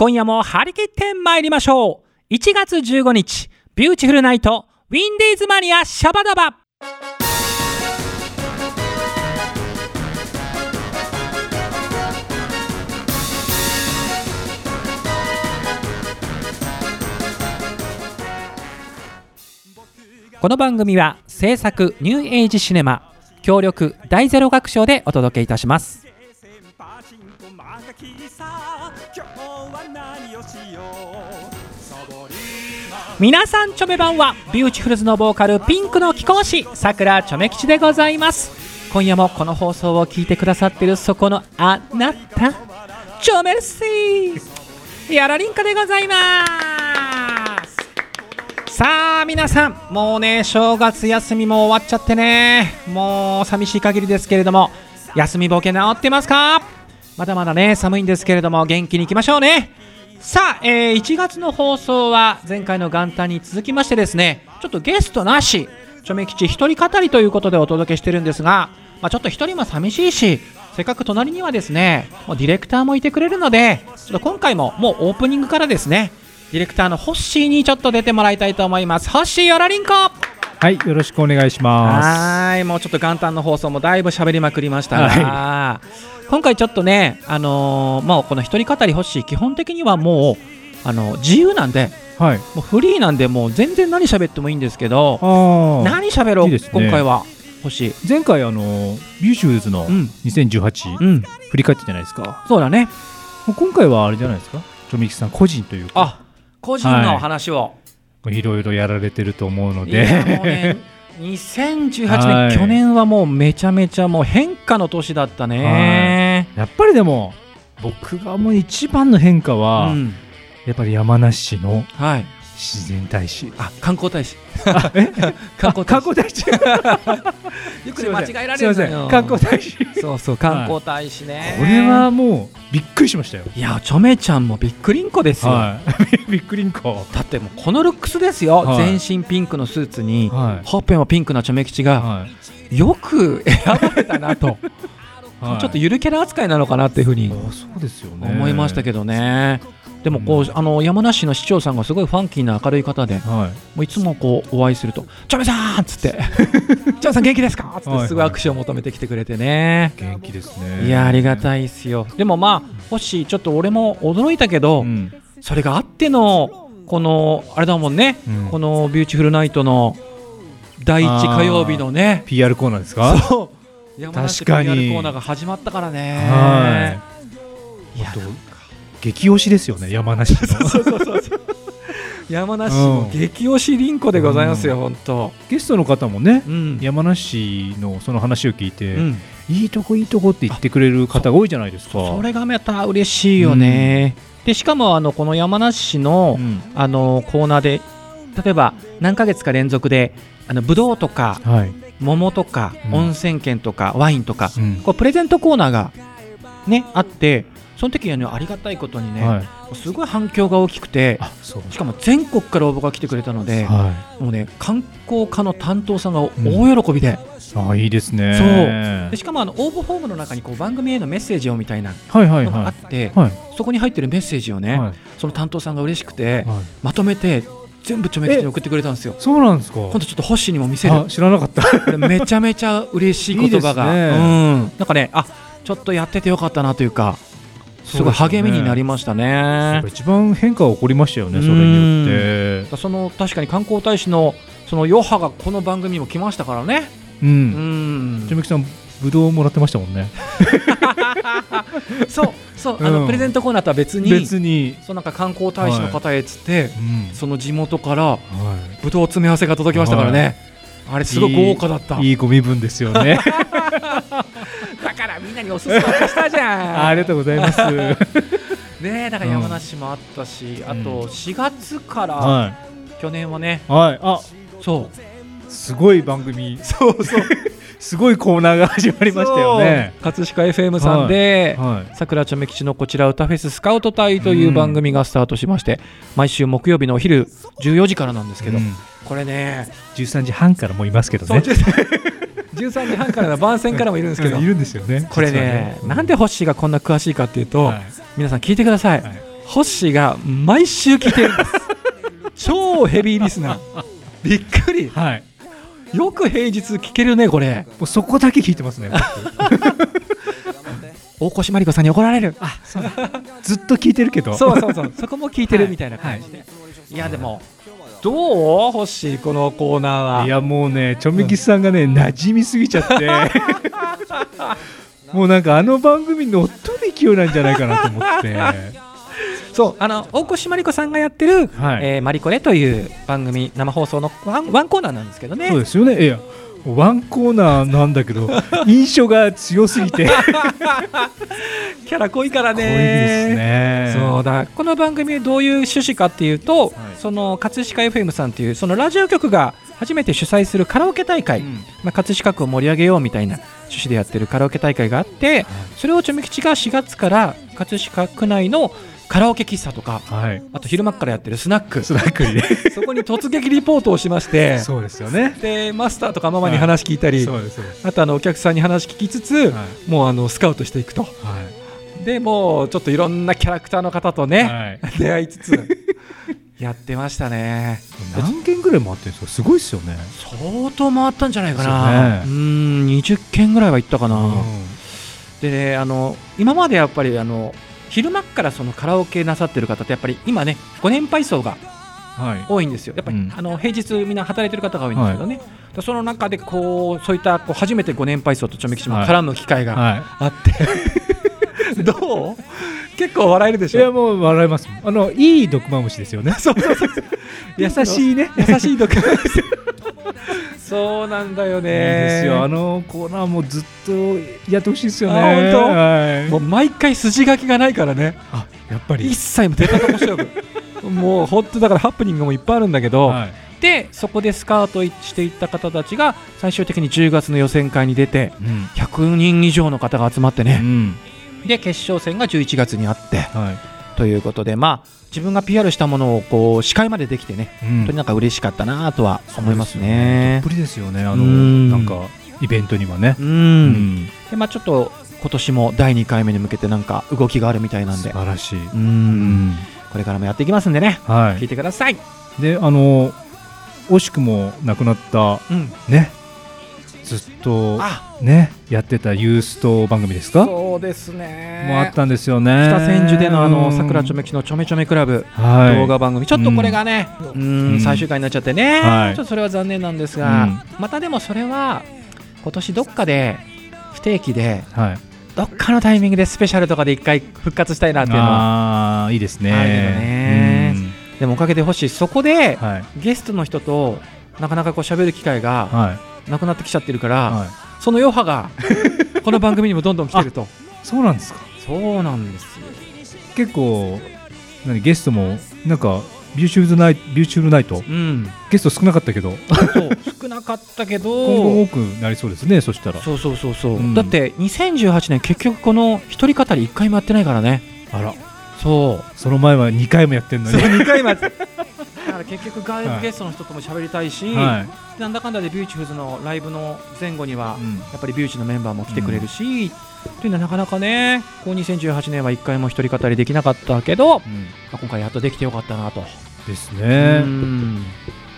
今夜も張り切って参りましょう。1月15日ビューティフルナイトウィンディーズマニアシャバダバ。この番組は制作ニューエイジシネマ協力大ゼロ学賞でお届けいたします。皆さんチョメばんはビューティフルズのボーカルピンクの貴公子さくらチョメ吉でございます。今夜もこの放送を聞いてくださってるそこのあなたチョメルシーやらりんかでございます。さあ皆さんもうね正月休みも終わっちゃってね。もう寂しい限りですけれども休みボケ治ってますか？まだまだね寒いんですけれども元気にいきましょうね。さあ、えー1月の放送は前回の元旦に続きましてですねちょっとゲストなしチョメ吉一人語りということでお届けしてるんですが、まあ、ちょっと一人も寂しいしせっかく隣にはですねもうディレクターもいてくれるのでちょっと今回ももうオープニングからですねディレクターのホッシーにちょっと出てもらいたいと思います。ホッシーよらりんこはい、よろしくお願いします。はーいもうちょっと元旦の放送もだいぶ喋りまくりましたが、今回ちょっとね、あのーまあ、この一人語り欲しい基本的にはもうあの自由なんではい。もうフリーなんでもう全然何喋ってもいいんですけど。何喋ろうね今回は欲しい前回あのビューシューズのうん2018、うん振り返ってじゃないですか。そうだねもう今回はあれじゃないですか？チョミキさん個人というか、あ個人の話を、いろいろやられてると思うので、ね 2018年、はい。去年はもうめちゃめちゃもう変化の年だったね、やっぱりでも僕がもう一番の変化は、うん。やっぱり山梨市のはい自然大使。あ観光大使観光大使観光大使。よくね間違えられ。るのよ観光大使。そうそう観光大使ね、これはもうびっくりしましたよ。いやチョメちゃんもびっくりんこですよ、はい。びっくりんこ。だってもうこのルックスですよ、はい全身ピンクのスーツに、はい。ほっぺもピンクなチョメ吉が、はい。よく選ばれたなと、はいちょっとゆるキャラ扱いなのかなっていうふうに。思いましたけどね。でもこう、うんあの山梨の市長さんがすごいファンキーな明るい方で、もはういつもこうお会いすると、チョメさんっつって、チョメさん元気ですか？っつって、はいはいすごい握手を求めてきてくれてね。い。元気ですね。いやありがい。たいっすよ。でもまあ、ホッシー、ちょっと俺も驚いたけど、うん。それがあっての、この、あれだもんね、うんこのビューティフルナイトの第一火曜日のね、PR コーナーですか？そう、山梨 PR コーナーが始まったからね。はい。激推しですよね山梨の。山梨激推し凛子でございますよ、本当。ゲストの方もね。うん。山梨のその話を聞いて、うん、いいとこいいとこって言ってくれる方が多いじゃないですか。それがまた嬉しいよね。でしかもあのこの山梨市の、うんあのコーナーで例えば何ヶ月か連続であのブドウとかはい。桃とか、うん温泉券とかワインとか、うんこうプレゼントコーナーがねあってその時にはねありがたいことにね、はい。すごい反響が大きくて。しかも全国から応募が来てくれたので、はもうね観光課の担当さんが大喜びで,、い。あいいですね。でしかもあの応募フォームの中にこう番組へのメッセージをみたいなのがあはって、い。はい。そこに入ってるメッセージをね、はいその担当さんが嬉しくて、はいまとめて全部ちょめきちに送ってくれたんですよ。そうなんですか？今度ちょっと星にも見せるあ知らなかった。これめちゃめちゃ嬉しい言葉が いいねうん、なんかねあちょっとやっててよかったなというかすごい励みになりましたねやっぱ。一番変化が起こりましたよね、それによって。その確かに観光大使のその余波がこの番組にも来ましたからね。う。うんんちょみきさん、ぶどうもらってましたもんね。そうそうあの、うんプレゼントコーナーとは別に別に。そうなんか観光大使の方へっつって、うんその地元からはぶどう詰め合わせが届きましたからね、あれすごい豪華だったい。いいご身分ですよね。だからみんなにおすすめしたじゃん ありがとうございます。は ねえだから山梨もあったし、あと4月からい。去年はね、はい。あ、そうすごい番組。そうそう。すごいコーナーが始まりましたよね。葛飾 FM さんで、はい。さくらちょめ吉のこちら歌フェススカウト隊という番組がスタートしまして、毎週木曜日のお昼14時からなんですけど、うんこれね13時半からもいますけどね。13時半からの番宣からもいるんですけど。いるんですよね。これね実はなんで星がこんな詳しいかっていうと、はい。皆さん聞いてください、はい。ホッシーが毎週聞いてるんです。超ヘビーリスナー。びっくり。はい。よく平日聞けるねこれ。もうそこだけ聞いてますね。大越真理子さんに怒られる。あずっと聞いてるけど。そうそうそう。そこも聞いてるみたいな感じで、い、やでもどう？ホッシーこのコーナーは。いやもうねチョメキスさんがね馴染みすぎちゃって。もうなんかあの番組乗っ取る勢いなんじゃないかなと思って。そうあの大越真理子さんがやってる、はい。えーマリコレという番組生放送のワンワンコーナーなんですけどね。そうですよね。いやワンコーナーなんだけど 印象が強すぎて。キャラ濃いからね。濃いですね。そうだ。この番組どういう趣旨かっていうと、はい。その葛飾 FM さんっていうそのラジオ局が初めて主催するカラオケ大会、うん。まあ、葛飾区を盛り上げようみたいな趣旨でやってるカラオケ大会があってそれをチョメ吉が4月から葛飾区内のカラオケ喫茶とかはい。あと昼間っからやってるスナック。スナックに。ね そこに突撃リポートをしまして。そうですよね。でマスターとかママに話聞いたり、そうですそうです。あとあのお客さんに話聞きつつ、はい。もうあのスカウトしていくと。はい。でもうちょっといろんなキャラクターの方とね、はい。出会いつつ やってましたね。何件ぐらい回ってるんですか？すごいですよね。相当回ったんじゃないかな、そうね。うん20件ぐらいは行ったかな、うん。でねあの今までやっぱりあの昼間っからそのカラオケなさってる方ってやっぱり今ねご年配層がはい。多いんですよ。やっぱり、うん。あの平日みんな働いてる方が多いんですけどね、でその中でこうそういったこう初めてご年配層とちょめきちも絡む機会がはあって、どう？結構笑えるでいしょ？いやもう笑います。あのいい毒マムシですよね。そうそうそう優しいね。優しい毒そうなんだよね。ですよ。あのコーナーもずっとやってほしいですよね。あ本当？はい。もう毎回筋書きがないからね。あやっぱり。一切も出たとこ勝負もう本当だからハプニングもいっぱいあるんだけど、はい。でそこでスカウトしていった方たちが最終的に10月の予選会に出てうん。100人以上の方が集まってうね、ん。で決勝戦が11月にあって。はい。ということでまあ自分が PR したものをこう司会までできてねうん。本当になんか嬉しかったなとは思いますね。たっ。ぷりですよね。あのうん。なんかイベントにはね。ううん。んでまあちょっと今年も第2回目に向けてなんか動きがあるみたいなん素で晴らしい。うん。これからもやっていきますんでね。聞い。はいてください。であの惜しくも亡くなったうん、ねずっとあ。ねやってたユースト番組ですか？そうですね。もあったんですよね。北千住でのあのうん桜ちょめきのちょめちょめクラブはい。動画番組。ちょっとこれがねうん。うん最終回になっちゃってね、はい。ちょっとそれは残念なんですが、うん。またでもそれは今年どっかで不定期ではい。どっかのタイミングでスペシャルとかで一回復活したいなっていうのはああいいですね。あるよね。でもおかげで欲しい。そこでうんはい。ゲストの人となかなかこう喋る機会がはいなくなってきちゃってるから、はい。その余波が この番組にもどんどん来てると。そうなんですか。そうなんですよ。結構何ゲストもなんかビューティフルナイトビューティフルナイト？うん。ゲスト少なかったけど。少なかったけ今後ど多くなりそうですねそしたら。そうそうそうそう、うん。だって2018年結局この一人語り1回もやってないからね。あら。そう。その前は2回もやってんのに。2回もやってだから結局外部ゲストの人とも喋りたいし、はなんだかんだでビューチフルズのライブの前後には、い、うん。やっぱりビューチのメンバーも来てくれるし、というのはなかなかねこう2018年は1回も一人語りできなかったけど、まうん。あ今回やっとできてよかったなと、ですうねん。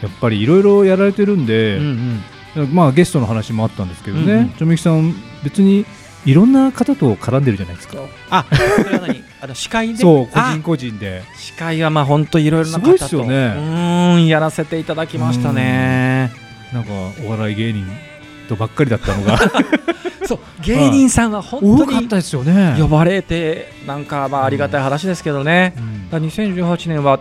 やっぱりいろいろやられてるんで、うんうん。まあゲストの話もあったんですけどね、うんうん。ちょめきさん別にいろんな方と絡んでるじゃないですか。あそれは何？あの司会で？そう個あ人個人で。司会はまあ本当いろいろなすごい方とっすよね。うーんやらせていただきましたね。なんかお笑い芸人とばっかりだったのが。そう芸人さんは本当に多かったですよね。呼ばれてなんかまあありがたい話ですけどね。うん。だから2018年は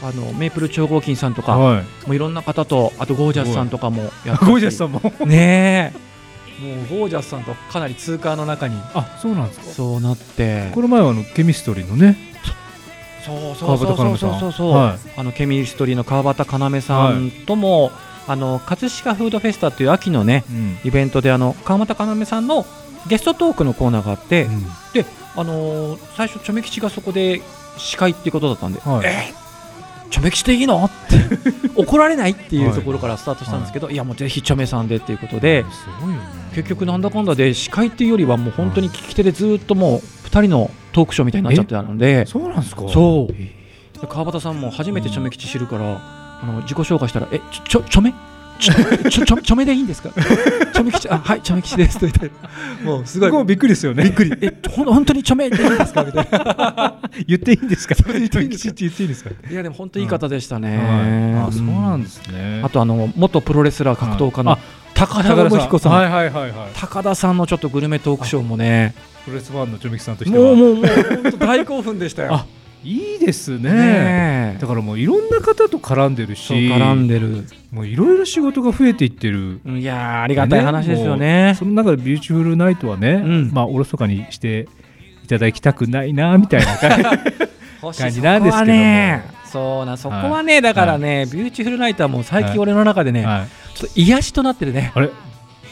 あのメープル超合金さんとかもはういろんな方とあとゴージャスさんとかもやっゴージャスさんも。ねえもうゴージャスさんとかなり通過の中に。あそうなんですか。そうなって。この前はあのケミストリーのね。そうそうそうそうそうそうはあのケミストリーの川端要さんとも、あの葛飾フードフェスタっていう秋のねうんイベントであの川端要さんのゲストトークのコーナーがあって、うんであのー最初チョメ吉がそこで司会っていうことだったんで、はいえチョメ吉でいいの？って。怒られないっていうところからスタートしたんですけど、い、やもうぜひチョメさんでっていうことで、ね。結局なんだかんだで司会っていうよりはもう本当に聞き手でずっともう2人のトークショーみたいになっちゃってたので。そうなんですか？そう。川端さんも初めてチョメ吉知るから、あの自己紹介したら「えちょちょチョメ？ちょちょちょちょめでいいんですか?」「チョメ吉あはいチョメ吉です」と言ってもうすごい。びっくりですよね。びっくり「えほん本当にチョメでいいんですか?」みたいな。言っていいんですか？言っていいんですか？きちっと言っていいんですか？いやでも本当いい方でしたね、はいあそうなんですね。あとあの元プロレスラー格闘家のあ高田信彦さん、はいはいはいはい。高田さんのちょっとグルメトークショーもね。プロレスファンのチョメキさんとしては。もうもうもう本当大興奮でしたよ。あいいですね。だからもういろんな方と絡んでるし絡んでる。もういろいろ仕事が増えていってる。いやーありがたい話ですよね。その中でビューティフルナイトはね、ん。まあおろそかにしていただきたくないなみたいな感じ。なんですけども。そうなそこはね、だからね、ビューティフルナイトはもう最近俺の中でね、はい、ちょっと癒しとなってるね。あれ？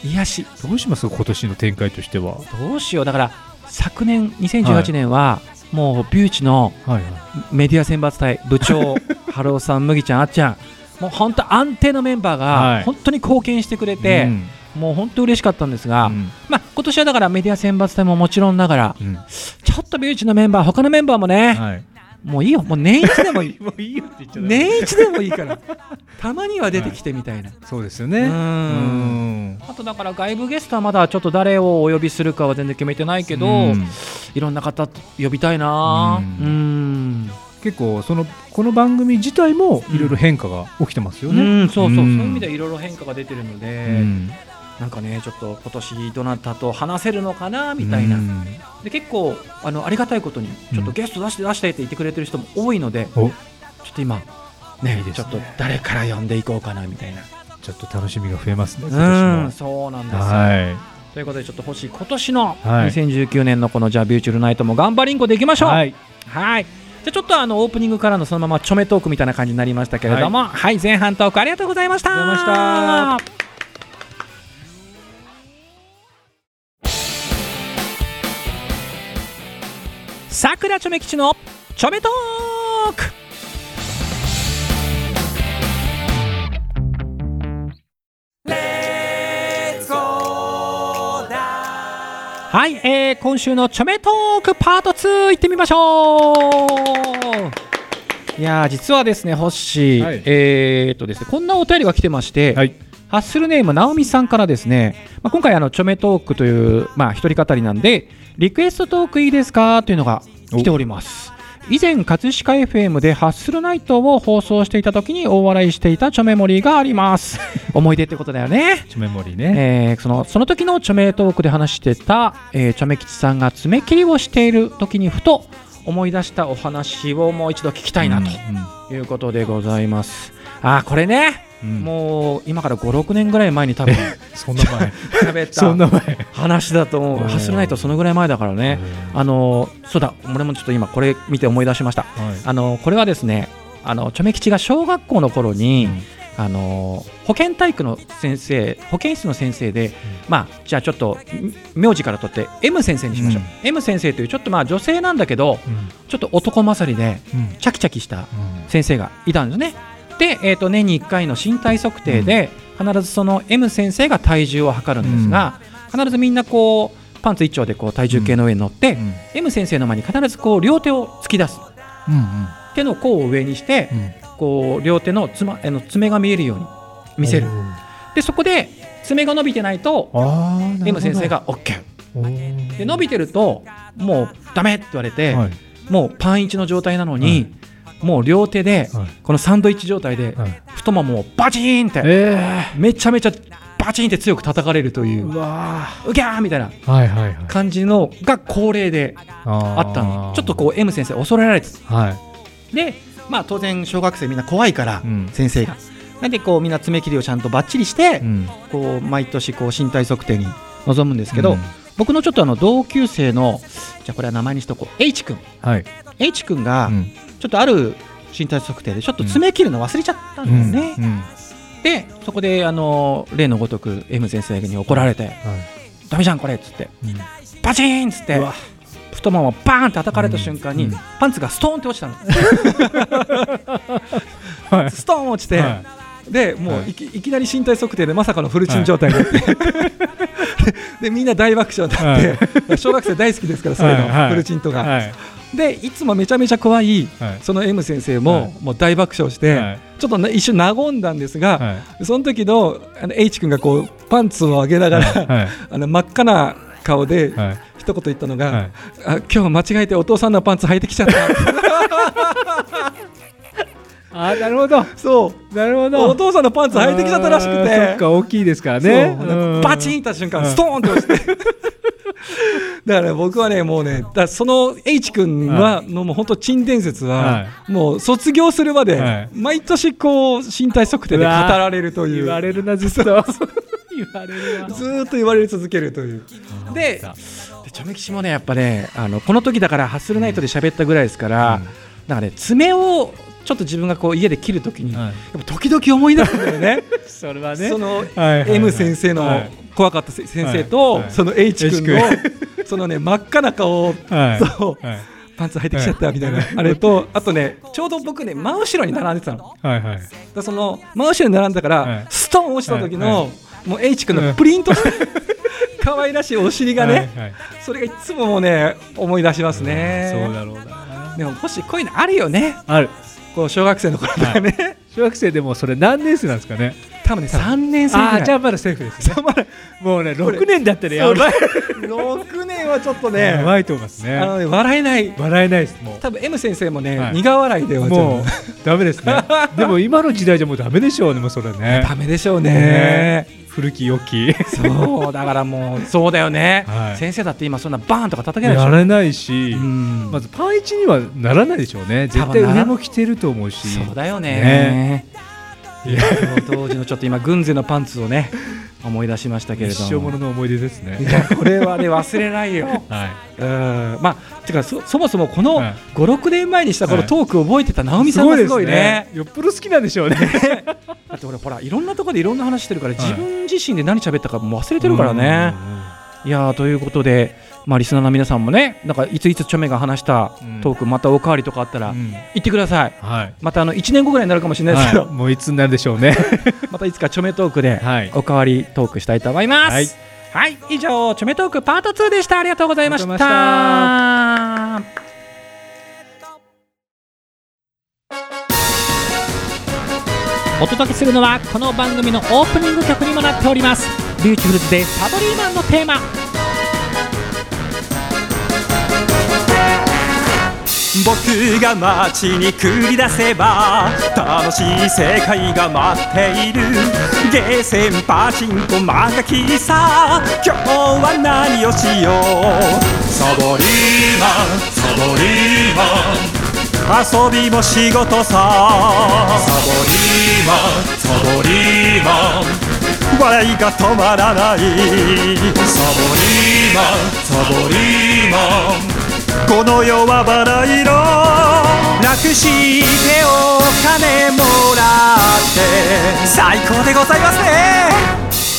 癒し。どうします？今年の展開としては。どうしよう。だから昨年2018年は、もうビューチのはいメディア選抜隊部長 春尾さん麦ちゃんあっちゃん。もう本当安定のメンバーはい。が本当に貢献してくれて、うん。もう本当嬉しかったんですが、うん。まあ今年はだからメディア選抜隊ももちろんながらうん。ちょっとビューチのメンバー他のメンバーもね、はいもういいよ。もう年一でもいい。もういいよって言っちゃダメ。年一でもいいから。たまには出てきてみたいな、そうですよね。あとだから外部ゲストはまだちょっと誰をお呼びするかは全然決めてないけど、うん。いろんな方呼びたいな。ううん。ん結構そのこの番組自体もいろいろ変化が起きてますようね。ん。そうそう、うん。そういう意味ではいろいろ変化が出てるので、うんなんかねちょっと今年どなたと話せるのかなみたいな、うん。で結構あのありがたいことにちょっとゲスト出して出してって言ってくれてる人も多いので、お。ちょっと今ねね。ちょっと誰から呼んでいこうかなみたいな。ちょっと楽しみが増えますね。う今んそうなんですよ、はということでちょっと星今年のはい。2019年のこのじゃあビューチュルナイトも頑張りんこでいきましい。ょう。はい。はい。じゃあちょっとあのオープニングからのそのままちょめトークみたいな感じになりましたけれども、はい、前半トークありがとうございました。さくらちょめ吉のちょめトーク。はい、えー、今週のちょめトークパート2いってみましょういやー実はですねホッシー、はいえー、っとですねこんなお便りが来てまして、はい。ハッスルネームなおみさんからですね、まあ、今回あのちょめトークというまあ一人語りなんでリクエストトークいいですか？というのが来ております。以前葛飾 FM でハッスルナイトを放送していた時に大笑いしていたチョメモリーがあります。思い出ってことだよね。ちょメモリーね。えーそのその時の著名トークで話してた、えー、著名吉さんが爪切りをしている時にふと思い出したお話をもう一度聞きたいなということでございます。あーこれね、うん。うんもう今から5、6年ぐらい前に多分 そんな前。喋そんったな前。話だと思う。うんハッスルナイトそのぐらい前だからね。あのーそうだ、俺もちょっと今これ見て思い出しました。はい。あのーこれはですね、あの著名吉が小学校の頃に、うんあのー保健体育の先生保健室の先生で、まあじゃあちょっとん名字から取って M 先生にしましょう、M 先生というちょっとまあ女性なんだけどうんちょっと男勝りでうんチャキチャキしたうん先生がいたんですねで、えー、と年に1回の身体測定で、必ずその M 先生が体重を測るんですが、必ずみんなこうパンツ一丁でこう体重計の上に乗って、うん。M 先生の前に必ずこう両手を突き出す。うん手の甲を上にして、うん。こう両手のつまあの爪が見えるように見せる。でそこで爪が伸びてないと M 先生が OK で伸びてるともうダメって言われて、はい。もうパン1の状態なのに、もう両手ではい。このサンドイッチ状態ではい。太ももをバチーンってえめちゃめちゃバチンって強く叩かれるというー。うぎゃーみたいな感じのが恒例でああったの。ちょっとこう M 先生恐れられてた。うはい。でまあ当然小学生みんな怖いから、うん。先生が。なんでこうみんな爪切りをちゃんとバッチリして、うん。こう毎年こう身体測定に臨むんですけど、うん。僕のちょっとあの同級生のじゃあこれは名前にしとこう。H 君。はい。H 君がうんちょっとある身体測定でちょっと爪切るの忘れちゃったんだよね、うん。でそこであの例のごとく M 先生に怒られてはい「ダメじゃんこれ」っつってうん。バチーンっつって太ももバーンって叩かれた瞬間に、うん。うん。パンツがストーンって落ちたの。はい。ストーン落ちて、はでもはい。ういき,、い、きなり身体測定でまさかのフルチン状態になって、でみんな大爆笑になって、小学生大好きですからそういうの、はい。はい。フルチンとか、はいでいつもめちゃめちゃ怖い、はい。その M 先生も、はい。もう大爆笑して、はい。ちょっとね一瞬和んだんですが、はい。その時のあの H 君がこうパンツを上げながら、はい。あの真っ赤な顔ではい。一言言ったのが、はい。あ今日間違えてお父さんのパンツ履いてきちゃった。あなるほど。そう。なるほお父さんのパンツ履いてきちゃったらしくあーそてっか大きいですからね。バチンとした瞬間、ストーンと落ちてだから僕はねもうねだその H 君はのもう本当珍伝説は、はもう卒業するまで、はい。毎年こう身体測定で語られるという。言われるなずっと。言われるなずーっと言われ続けるという。ででチョメキシもねやっぱねあのこの時だからハッスルナイトで喋ったぐらいですから、うん。なんかね爪をちょっと自分がこう家で切るときに、はい。やっぱ時々思い出すんだよね。それはね。その M 先生のはい。怖かったせ先生と、その H 君の そのね真っ赤な顔を、はい。そうはい。パンツ履いてきちゃったみたいな、あれとあとねちょうど僕ね真後ろに並んでたの。はいはいらその真後ろに並んだから、はい。ストーン落ちた時の、もう H 君のプリントした 可愛らしいお尻がね、はいはい。それがいつももうね思い出しますね。そうだろうな。でももしこういうのあるよね。あるこう小学生の頃とかね。小学生でもそれ何年生なんですかね？多分ね三年生ぐらい。じゃあまだセーフですね。もうねこれ6年だったらやばい。六年はちょっとね。やばいと思いますね。あのね笑えない。笑えないですもう。多分 M 先生もね、はい。苦笑いではもうダメですね。でも今の時代じゃもうダメでしょうねもうそれね。ダメでしょうね。ね。古き良き。そうだからもうそうだよね、はい。先生だって今そんなバーンとか叩けないでしょ。やれないしうん。まずパンイチにはならないでしょうね。絶対上も着てると思うし。そうだよね。ね当時のちょっと今軍勢のパンツをね 思い出しましたけれども。一生ものの思い出ですね。これはね忘れないよ。はい。うん。まあてかそそもそもこのはい。56年前にしたこのはい。トークを覚えてた直美さんがすごいね。よっぽど好きなんでしょうね。だって俺ほら いろんなところでいろんな話してるから、自分自身で何喋ったかもう忘れてるからね。いやーということでまあリスナーの皆さんもねなんかいついつチョメが話したうん。トークまたおかわりとかあったらうん。うん言ってください。はい。またあの1年後ぐらいになるかもしれないですけど、はい。もういつになるでしょうね。またいつかチョメトークではい。おかわりトークしたいと思います。はい。はい、以上、チョメトークパート2でした。ありがとうございました。お届けするのはこの番組のオープニング曲にもなっております。ビューティフルズでサボリーマンのテーマ僕が街に繰り出せば楽しい世界が待っているゲーセンパチンコ漫画喫茶今日は何をしよう。サボリーマンサボリーマン。遊びも仕事さ。サボリーマンサボリーマン。笑いが止まらない。サボリーマンサボリーマン。この世はバラ色楽してお金もらって最高でございます。ね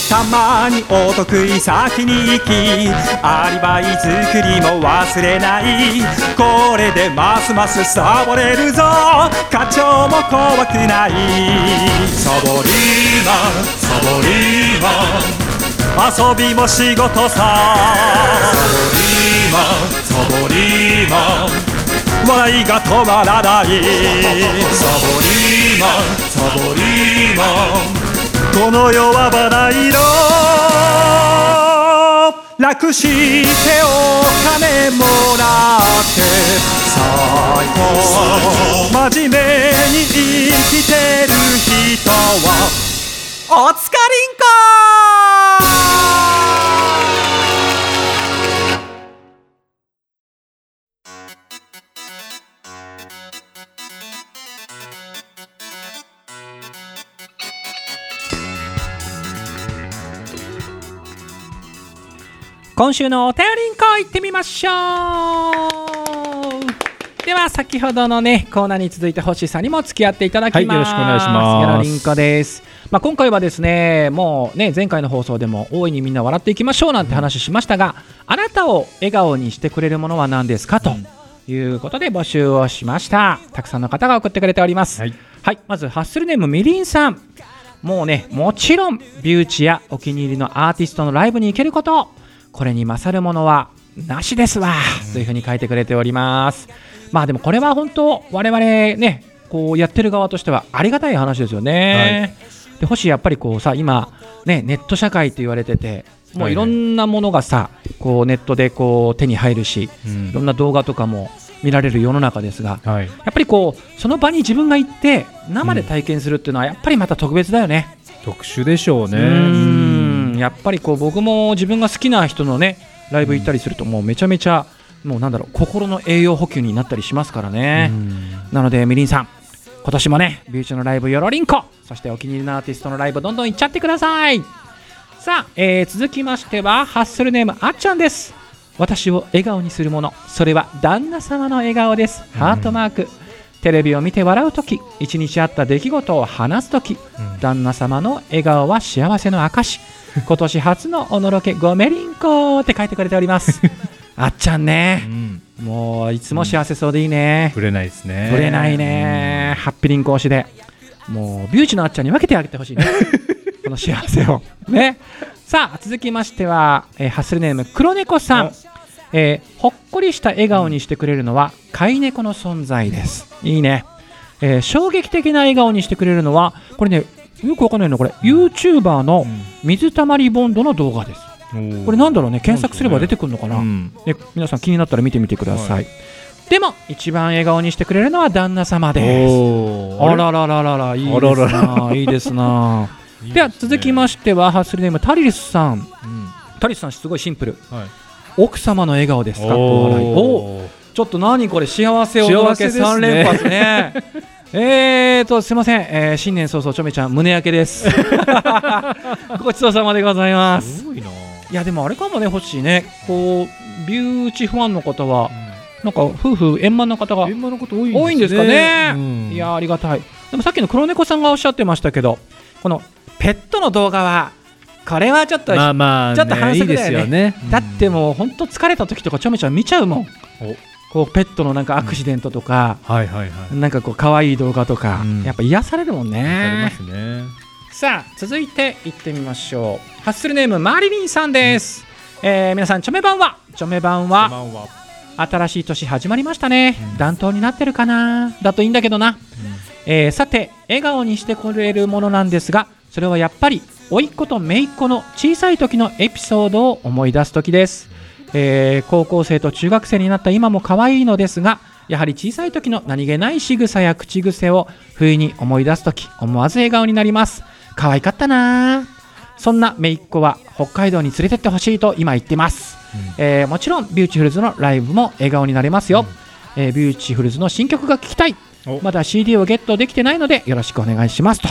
たまにお得意先に行きアリバイ作りも忘れないこれでます。ます。サボれるぞ課長も怖くないサボリーマンサボリーマン遊びも仕事さマンサボリーマン笑いが止まらないサボリーマンサボリーマンこの世はバラ色楽してお金もらって最高。真面目に生きてる人はおつかりんこ。今週のお便りんこ行ってみましょう。では先ほどのねコーナーに続いて星さんにも付き合っていただきます、はいよろしくお願いします。ギャラリンコです。まあ、今回はですねもうね前回の放送でも大いにみんな笑っていきましょうなんて話しましたが、あなたを笑顔にしてくれるものは何ですかということで募集をしました。たくさんの方が送ってくれております。はい。はい、まずハッスルネームみりんさん。もうねもちろんビューチやお気に入りのアーティストのライブに行けることこれに勝るものはなしですわ、というふうに書いてくれております。まあでもこれは本当我々ねこうやってる側としてはありがたい話ですよね、で星やっぱりこうさ今ねネット社会と言われててもういろんなものがさこうネットでこう手に入るしうん。いろんな動画とかも見られる世の中ですがはい。やっぱりこうその場に自分が行って生で体験するっていうのはやっぱりまた特別だよね。特殊でしょうねうーんやっぱりこう僕も自分が好きな人のねライブ行ったりするともうめちゃめちゃもうなんだろう心の栄養補給になったりしますからね。なのでみりんさん今年もねビューチのライブよろりんこ。そしてお気に入りのアーティストのライブどんどん行っちゃってください。さあ、えー続きましてはハッスルネームあっちゃんです。私を笑顔にするもの。それは旦那様の笑顔です。ハートマーク、テレビを見て笑うとき一日あった出来事を話すときうん。旦那様の笑顔は幸せの証今年初のおのろけごめりんこって書いてくれております。あっちゃんうねん。もういつも幸せそうでいいね、触れないですね。ぶれないね、ハッピリンコ推しで。もうビューチのあっちゃんに分けてあげてほしいね。この幸せを。ね。さあ続きましては、えーハッスルネーム黒猫さん。お、えーほっこりした笑顔にしてくれるのは飼い猫の存在です。いいね、えー衝撃的な笑顔にしてくれるのはこれねよくわかんないのこれ YouTuber の水たまりボンドの動画です。うん。これなんだろうね？検索すれば出てくるのかな、うん。ね、皆さん気になったら見てみてください、はい。でも一番笑顔にしてくれるのは旦那様です。あららららら。いいですな。いいですな。いいでは続きましてはハッスルネームタリルスさん。うん。タリルスさんすごいシンプル。はい。奥様の笑顔ですか？っこ笑いおおー。ちょっっと何これ？幸せを幸せですね。3連発ねえーとすいません、えー新年早々ちょめちゃん胸焼けです。ごちそうさまでございます。すごいな。いやでもあれかもね欲しいね。こうビューチファンの方はなんか夫婦円満な方が現場のこと多い多いんですかね。うん。いやありがたい。でもさっきの黒猫さんがおっしゃってましたけどこのペットの動画はこれはちょっと、まあまあね、ちょっと反則だよね。すよね。だってもう本当疲れた時とかちょめちゃん見ちゃうもん。おこうペットのなんかアクシデントとか、はいはいはい。なんかこう可愛い動画とか、うん。やっぱ癒されるもんね。ますね。さあ続いていってみましょう。ハッスルネームマリリンさんです、えー皆さんチョメ版は？チョメ版は？新しい年始まりましたね、うん。暖冬になってるかな？だといいんだけどな、えーさて笑顔にしてくれるものなんですがそれはやっぱり甥っ子と姪っ子の小さい時のエピソードを思い出す時です、えー高校生と中学生になった今も可愛いのですがやはり小さい時の何気ない仕草や口癖を不意に思い出す時思わず笑顔になります。可愛かったなそんな姪っ子は北海道に連れてってほしいと今言ってます。えーもちろんビューティフルズのライブも笑顔になれますよ、えービューティフルズの新曲が聴きたい。お。まだ CD をゲットできてないのでよろしくお願いしますと。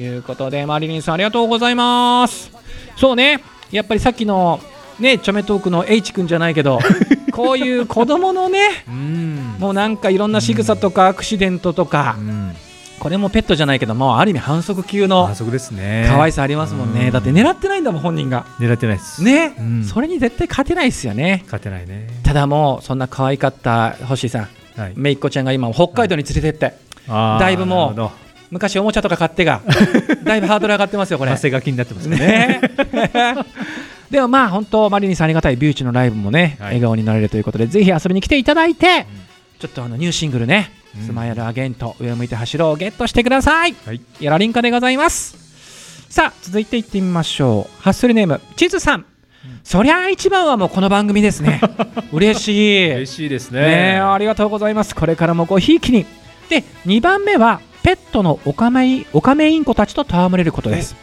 いうことでマリリンさんありがとうございます。そうね。やっぱりさっきのねチョメトークの H 君じゃないけど こういう子供のねうん。もうなんかいろんな仕草とかアクシデントとかうん。これもペットじゃないけどもうある意味反則級の反則ですね。可愛さありますもんねうんだって狙ってないんだもん本人が狙ってないです。ね、うんそれに絶対勝てないですよね勝てないね。ただもうそんな可愛かった星さんはい。めいっ子ちゃんが今北海道に連れてって、あーだいぶもう昔おもちゃとか買ってがだいぶハードル上がってますよこどれ 汗が気になってますね。ねでもまあ本当マリリンさんありがたいビューチのライブもね、はい。笑顔になれるということでぜひ遊びに来ていただいて、ちょっとあのニューシングルね「うん。スマイルアゲント上を向いて走ろう」をゲットしてください。はい。やらりんかでございます。さあ続いていってみましょう。ハッスルネームチズさん、そりゃあ一番はもうこの番組ですね。嬉しい。嬉しいですね。ね。えありがとうございます。これからもごひいきに。で2番目はペットのオカメイオカメインコたちと戯れることです、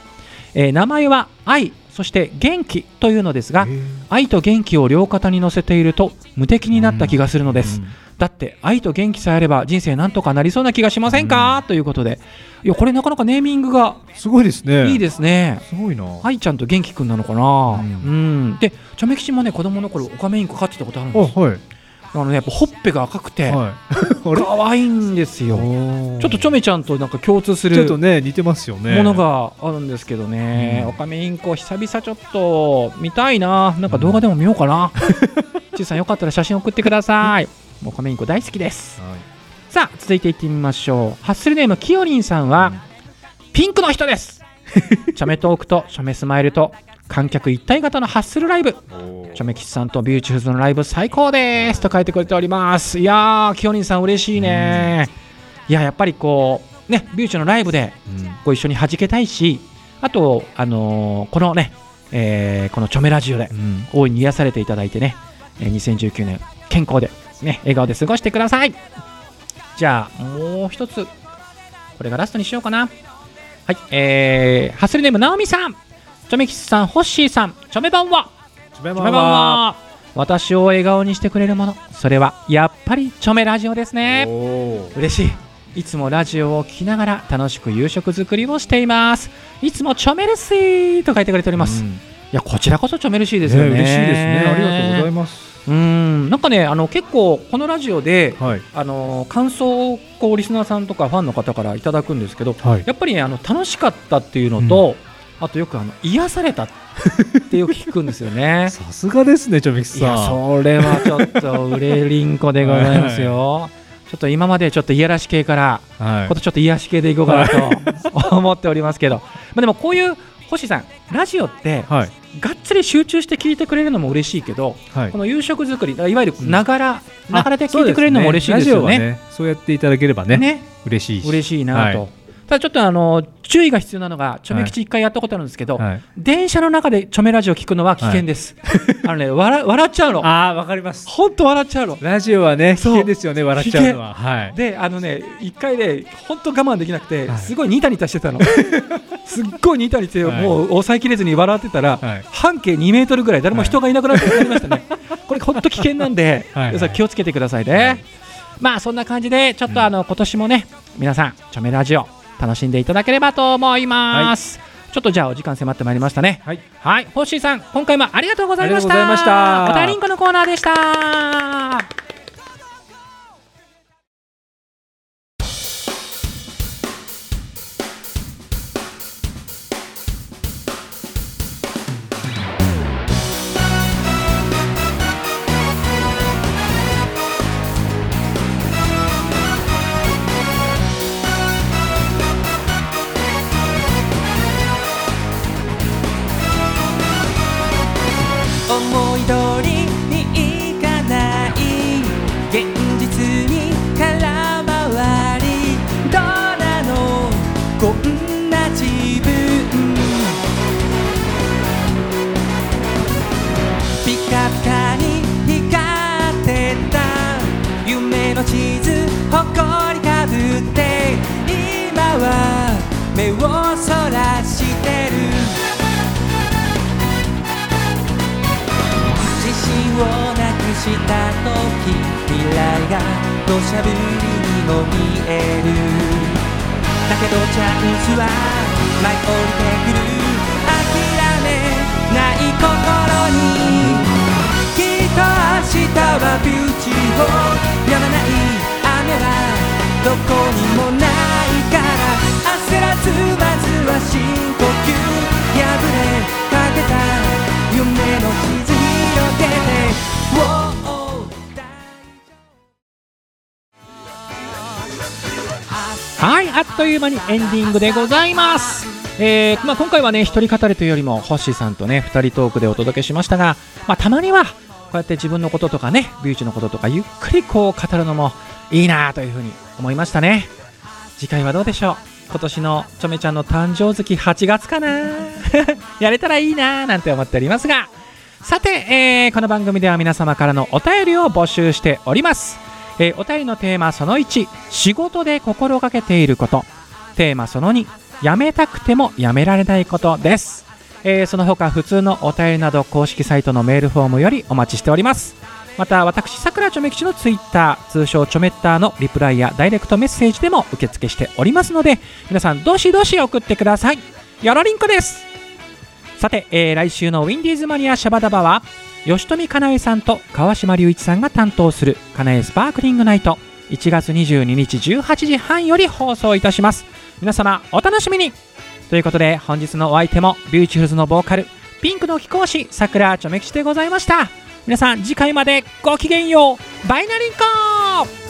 え。ー名前は愛そして元気というのですが愛と元気を両肩に乗せていると無敵になった気がするのです、うんだって愛と元気さえあれば人生なんとかなりそうな気がしませんか、ということで。いやこれなかなかネーミングがすごいですね。いいですね。すごいな。愛ちゃんと元気くんなのかな？うん、でチョメ吉もね子供の頃オカメインコ飼ってたことあるんあ、ですよ。はい。あのねやっぱほっぺが赤くて、はい。可愛いんですよ。ちょっとチョメちゃんとなんか共通するちょっとね、似てますよね。ものがあるんですけどね、うんオカメインコ久々ちょっと見たいな、なんか動画でも見ようかな。ちいさんよかったら写真送ってください。オカメインコ大好きです。はい。さあ続いていってみましょう。ハッスルネームきよりんさんは、ピンクの人です。チョメトークとチョメスマイルと観客一体型のハッスルライブ。チョメキスさんとビューティフルズのライブ最高です。と書いてくれております。いやーきよりんさん嬉しいね。いややっぱりこうねビューチのライブでご一緒に弾けたいしあとあのーこのね、えーこのチョメラジオでうん。大いに癒されていただいてね、えー2019年健康でね笑顔で過ごしてください。じゃあもう一つこれがラストにしようかな。はいえー、ハッスルネームなおみさんチョメキスさんホッシーさんチョメ版は？チョメ版は。私を笑顔にしてくれるもの。それはやっぱりチョメラジオですね。嬉しい。いつもラジオを聞きながら楽しく夕食作りをしています。いつもチョメルシーと書いてくれております、いうん。やこちらこそチョメルシーですよね。ね嬉しいですね。ありがとうございます。うん。なんかねあの結構このラジオではい。あの感想をこうリスナーさんとかファンの方からいただくんですけどはい。やっぱりねあの楽しかったっていうのと、あとよくあの癒されたってよく聞くんですよね。さすがですねチョメキスいやさんそれはちょっと売れりんこでございますよ。ちょっと今までちょっと癒やらし系から、はい。ことちょっと癒やし系でいこうかなと 思っておりますけど、まあでもこういう星さん、ラジオってはい。がっつり集中して聞いてくれるのも嬉しいけど、はい。この夕食作り、いわゆるうん。ながら、ながらで聞いてくれるのも嬉しいですよそうラジオね。そうやっていただければねね。嬉しいし。嬉しいなと。はいただちょっとあの注意が必要なのが、ちょめ吉一回やったことあるんですけど、はい。電車の中でちょめラジオ聞くのは危険です。あのね笑笑っちゃうの。ああわかります。本当笑っちゃうの。ラジオはね危険ですよね笑っちゃうのは。はい。であのね一回で本当我慢できなくて、はい。すごいニタニタしてたの。すっごいニタニタして、はい。もう抑えきれずに笑ってたら、はい。半径2メートルぐらい誰も人がいなくなってましたね、これ本当危険なんではい。皆さん気をつけてくださいね、はい。まあそんな感じでちょっとあの、今年もね皆さんチョメラジオ楽しんでいただければと思います、ちょっとじゃあお時間迫ってまいりましたね。はい。はい、ホッシーさん、今回もありがとうございました。ありがとうございました。おたりんこのコーナーでした。土砂降りにも見えるだけどチャンスは舞い降りてくる諦めない心にきっと明日はビューティフォーやまない雨はどこにもないから焦らずまずは深呼はい、あっという間にエンディングでございます。えーまあ、今回はね、一人語りというよりも、ホッシーさんとね、二人トークでお届けしましたが、まあ、たまには、こうやって自分のこととかね、ビューチのこととか、ゆっくりこう語るのもいいなというふうに思いましたね。次回はどうでしょう？今年のちょめちゃんの誕生月8月かな？やれたらいいななんて思っておりますがさて、えーこの番組では皆様からのお便りを募集しております、えーお便りのテーマその1仕事で心がけていること。テーマその2やめたくてもやめられないことです、えーその他普通のお便りなど公式サイトのメールフォームよりお待ちしております。また私さくらちょめ吉のツイッター通称ちょめッターのリプライやダイレクトメッセージでも受付しておりますので皆さんどしどし送ってください。よろりんこです。さて、えー来週のウィンディーズマニアシャバダバは吉富かなえさんと川島隆一さんが担当するかなえスパークリングナイト。1月22日18時半より放送いたします。皆様お楽しみに。ということで本日のお相手もビューティフルズのボーカルピンクの貴公子さくらちょめ吉でございました。皆さん次回までごきげんよう。バイナリンコー